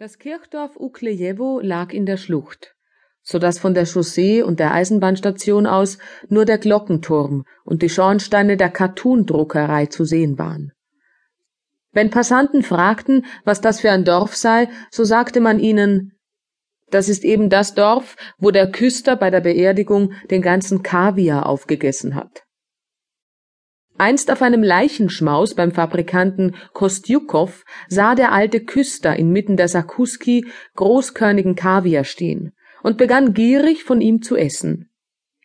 Das Kirchdorf Uklejewo lag in der Schlucht, so dass von der Chaussee und der Eisenbahnstation aus nur der Glockenturm und die Schornsteine der Cartoon-Druckerei zu sehen waren. Wenn Passanten fragten, was das für ein Dorf sei, so sagte man ihnen, das ist eben das Dorf, wo der Küster bei der Beerdigung den ganzen Kaviar aufgegessen hat. Einst auf einem Leichenschmaus beim Fabrikanten Kostjukow sah der alte Küster inmitten der Sakuski großkörnigen Kaviar stehen und begann gierig von ihm zu essen.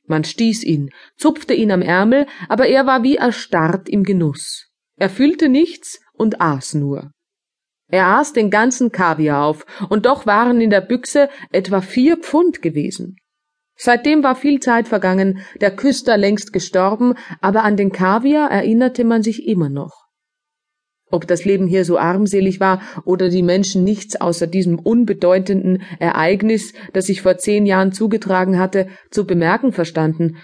Man stieß ihn, zupfte ihn am Ärmel, aber er war wie erstarrt im Genuss. Er fühlte nichts und aß nur. Er aß den ganzen Kaviar auf, und doch waren in der Büchse etwa vier Pfund gewesen. Seitdem war viel Zeit vergangen, der Küster längst gestorben, aber an den Kaviar erinnerte man sich immer noch. Ob das Leben hier so armselig war oder die Menschen nichts außer diesem unbedeutenden Ereignis, das sich vor zehn Jahren zugetragen hatte, zu bemerken verstanden.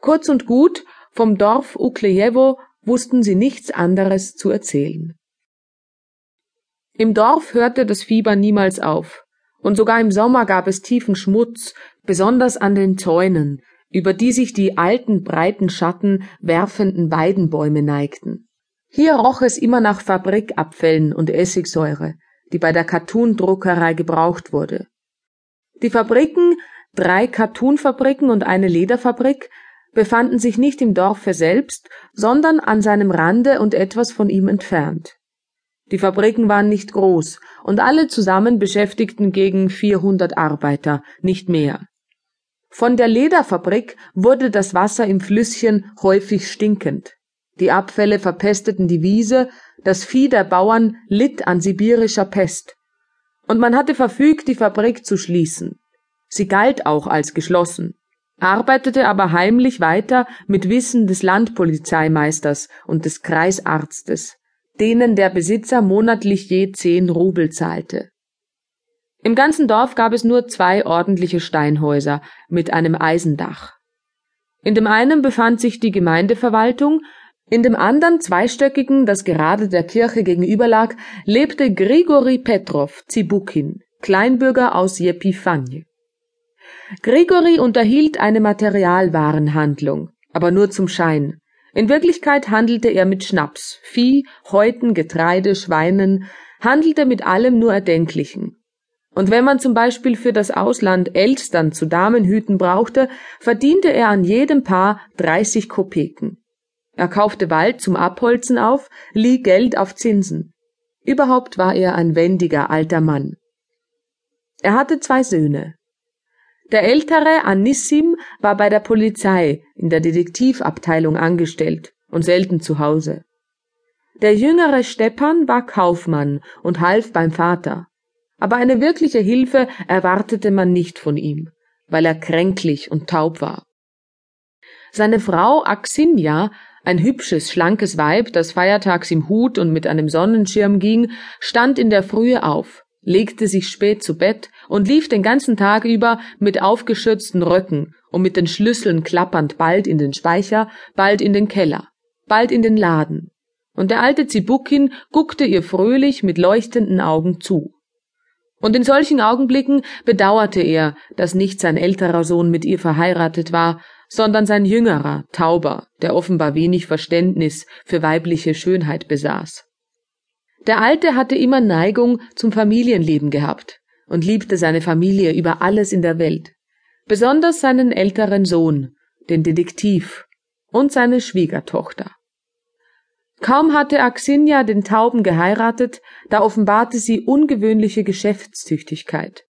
Kurz und gut, vom Dorf Uklejewo wussten sie nichts anderes zu erzählen. Im Dorf hörte das Fieber niemals auf, und sogar im Sommer gab es tiefen Schmutz, besonders an den Zäunen, über die sich die alten breiten Schatten werfenden Weidenbäume neigten. Hier roch es immer nach Fabrikabfällen und Essigsäure, die bei der Cartoon-Druckerei gebraucht wurde. Die Fabriken, drei Cartoonfabriken und eine Lederfabrik, befanden sich nicht im Dorfe selbst, sondern an seinem Rande und etwas von ihm entfernt. Die Fabriken waren nicht groß, und alle zusammen beschäftigten gegen 400 Arbeiter, nicht mehr. Von der Lederfabrik wurde das Wasser im Flüsschen häufig stinkend. Die Abfälle verpesteten die Wiese, das Vieh der Bauern litt an sibirischer Pest. Und man hatte verfügt, die Fabrik zu schließen. Sie galt auch als geschlossen, arbeitete aber heimlich weiter mit Wissen des Landpolizeimeisters und des Kreisarztes, denen der Besitzer monatlich je zehn Rubel zahlte. Im ganzen Dorf gab es nur zwei ordentliche Steinhäuser mit einem Eisendach. In dem einen befand sich die Gemeindeverwaltung, in dem anderen zweistöckigen, das gerade der Kirche gegenüber lag, lebte Grigori Petrov Zibukin, Kleinbürger aus Jepifanje. Grigori unterhielt eine Materialwarenhandlung, aber nur zum Schein. In Wirklichkeit handelte er mit Schnaps, Vieh, Häuten, Getreide, Schweinen, handelte mit allem nur Erdenklichen. Und wenn man zum Beispiel für das Ausland Elstern zu Damenhüten brauchte, verdiente er an jedem Paar 30 Kopeken. Er kaufte Wald zum Abholzen auf, lieh Geld auf Zinsen. Überhaupt war er ein wendiger alter Mann. Er hatte zwei Söhne. Der ältere Anissim war bei der Polizei in der Detektivabteilung angestellt und selten zu Hause. Der jüngere Stepan war Kaufmann und half beim Vater aber eine wirkliche Hilfe erwartete man nicht von ihm, weil er kränklich und taub war. Seine Frau Axinia, ein hübsches, schlankes Weib, das feiertags im Hut und mit einem Sonnenschirm ging, stand in der Frühe auf, legte sich spät zu Bett und lief den ganzen Tag über mit aufgeschürzten Röcken und mit den Schlüsseln klappernd bald in den Speicher, bald in den Keller, bald in den Laden. Und der alte Zibukin guckte ihr fröhlich mit leuchtenden Augen zu. Und in solchen Augenblicken bedauerte er, dass nicht sein älterer Sohn mit ihr verheiratet war, sondern sein jüngerer, Tauber, der offenbar wenig Verständnis für weibliche Schönheit besaß. Der Alte hatte immer Neigung zum Familienleben gehabt und liebte seine Familie über alles in der Welt, besonders seinen älteren Sohn, den Detektiv, und seine Schwiegertochter. Kaum hatte Axinia den Tauben geheiratet, da offenbarte sie ungewöhnliche Geschäftstüchtigkeit.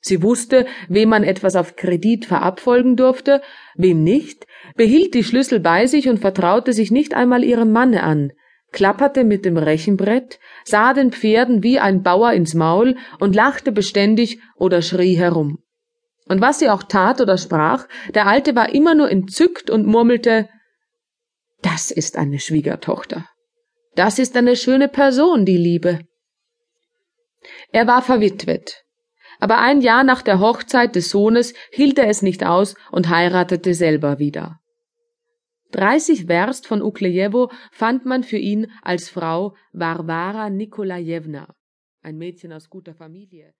Sie wusste, wem man etwas auf Kredit verabfolgen durfte, wem nicht, behielt die Schlüssel bei sich und vertraute sich nicht einmal ihrem Manne an, klapperte mit dem Rechenbrett, sah den Pferden wie ein Bauer ins Maul und lachte beständig oder schrie herum. Und was sie auch tat oder sprach, der Alte war immer nur entzückt und murmelte das ist eine Schwiegertochter. Das ist eine schöne Person, die Liebe. Er war verwitwet. Aber ein Jahr nach der Hochzeit des Sohnes hielt er es nicht aus und heiratete selber wieder. Dreißig Werst von Uklejewo fand man für ihn als Frau Varvara Nikolajewna, ein Mädchen aus guter Familie,